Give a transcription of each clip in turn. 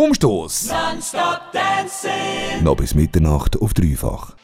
Umstoß. Noch bis Mitternacht auf dreifach.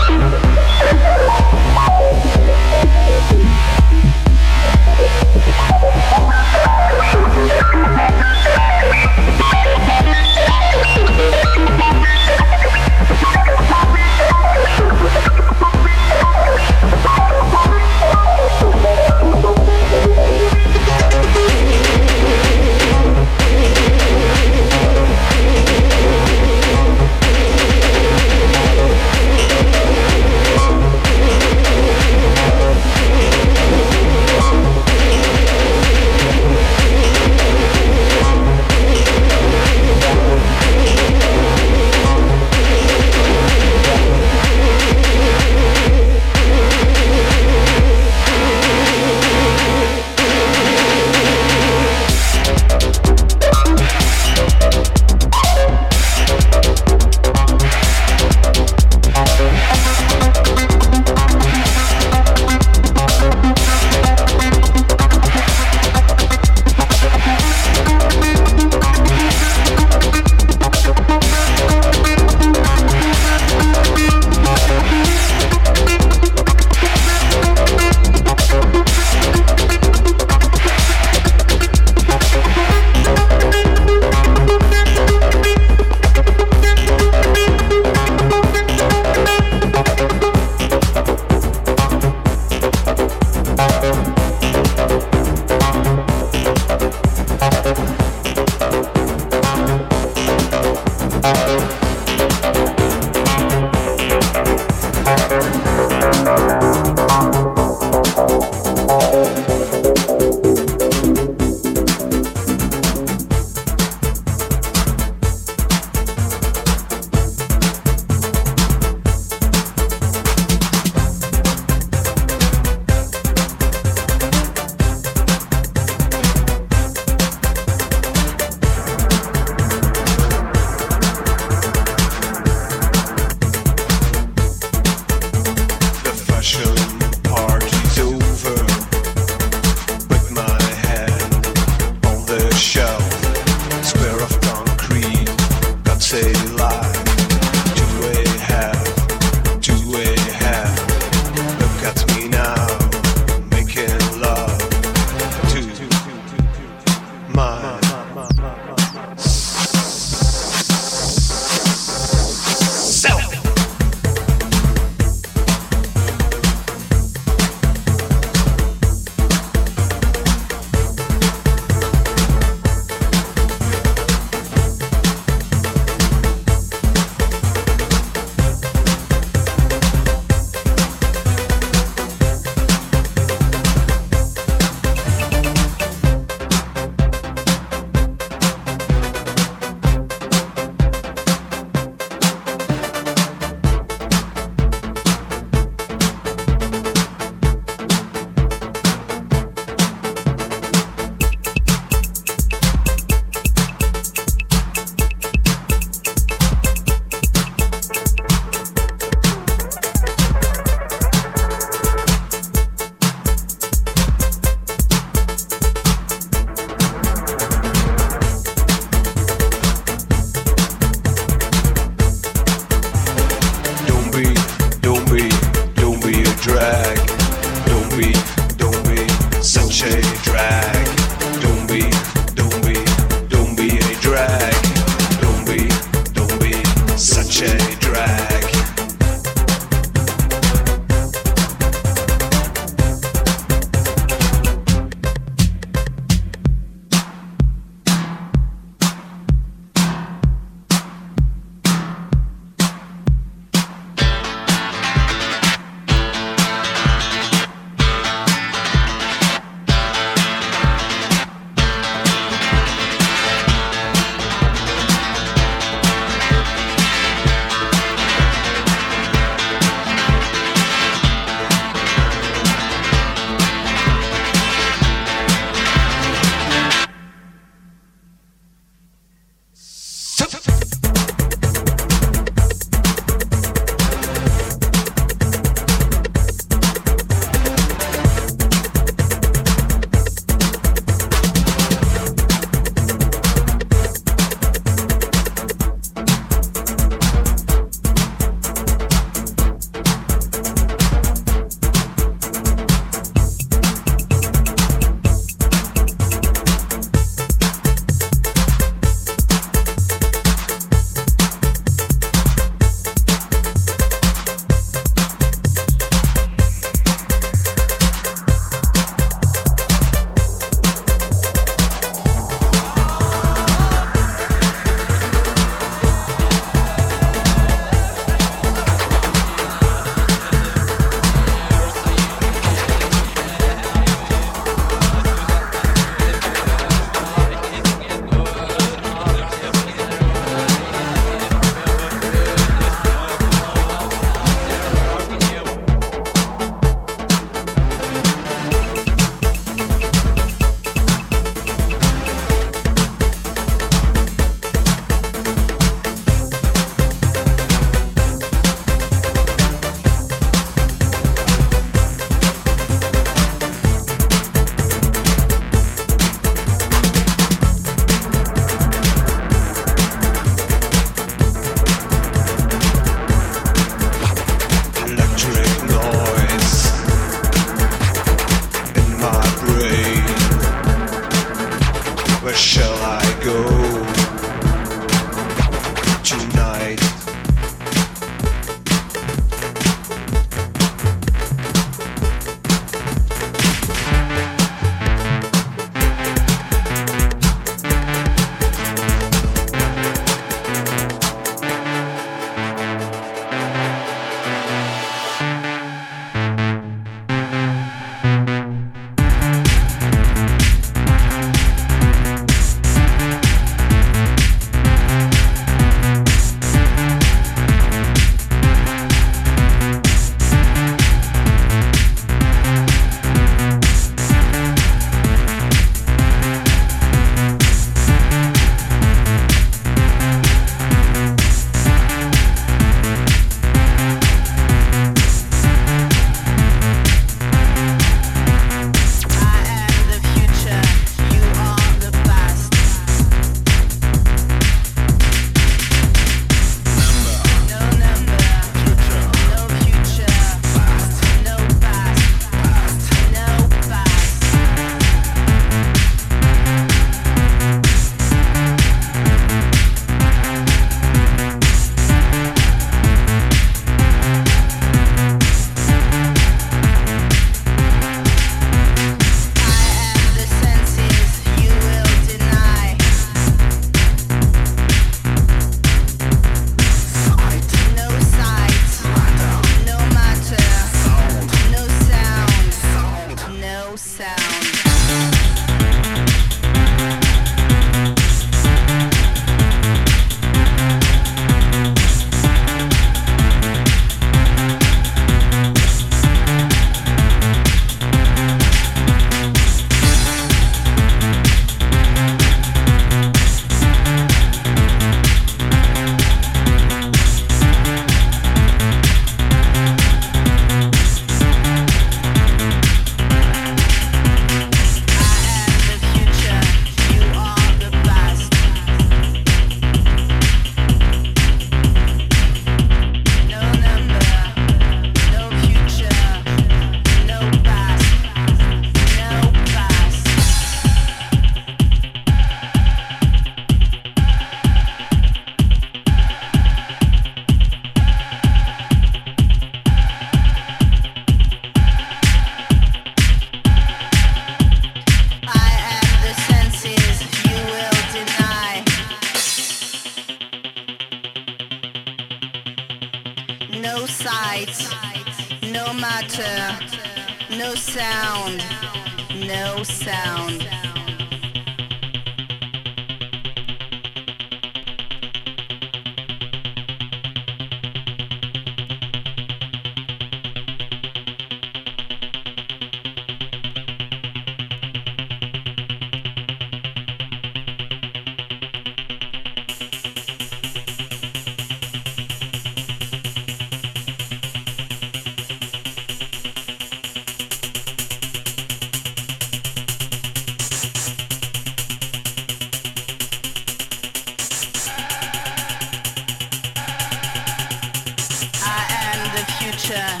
Yeah.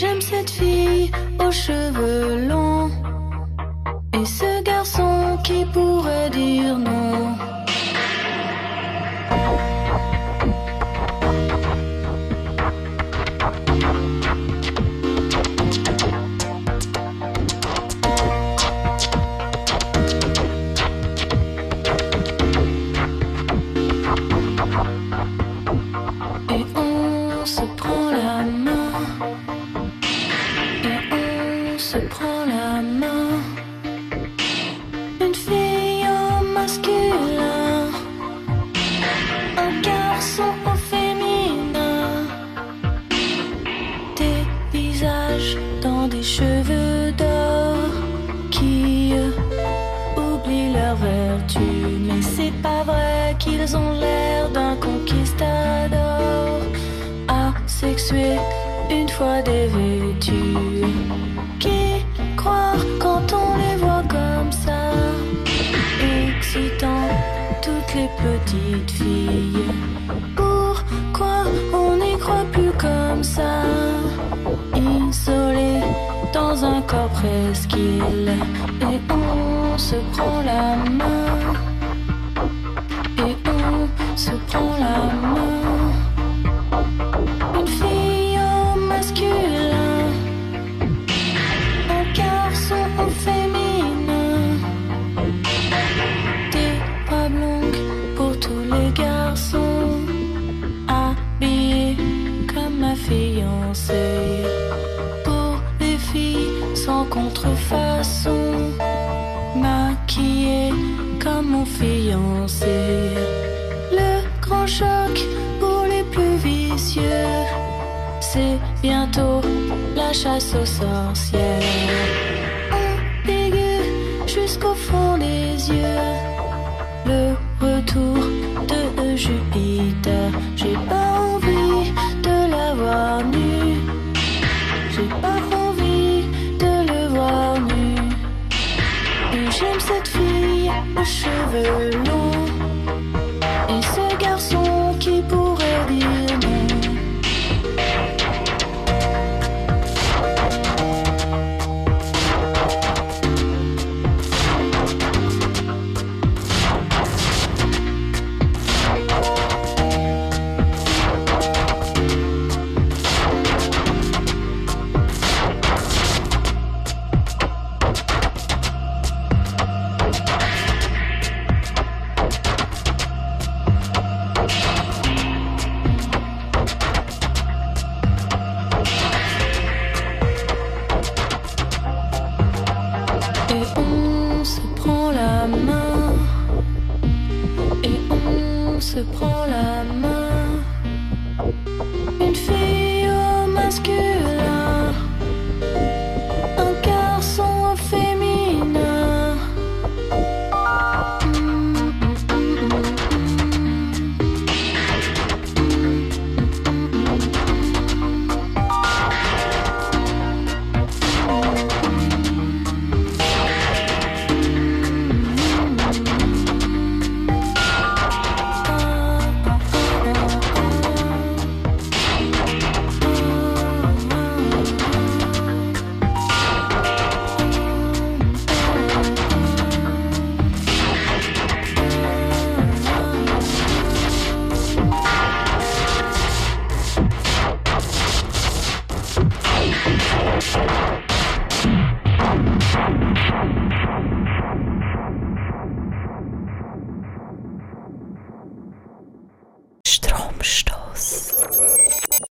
J'aime cette fille aux cheveux longs et ce garçon qui pourrait dire non. les yeux le retour de Jupiter. J'ai pas envie de l'avoir nu. J'ai pas envie de le voir nu. J'aime cette fille aux cheveux longs.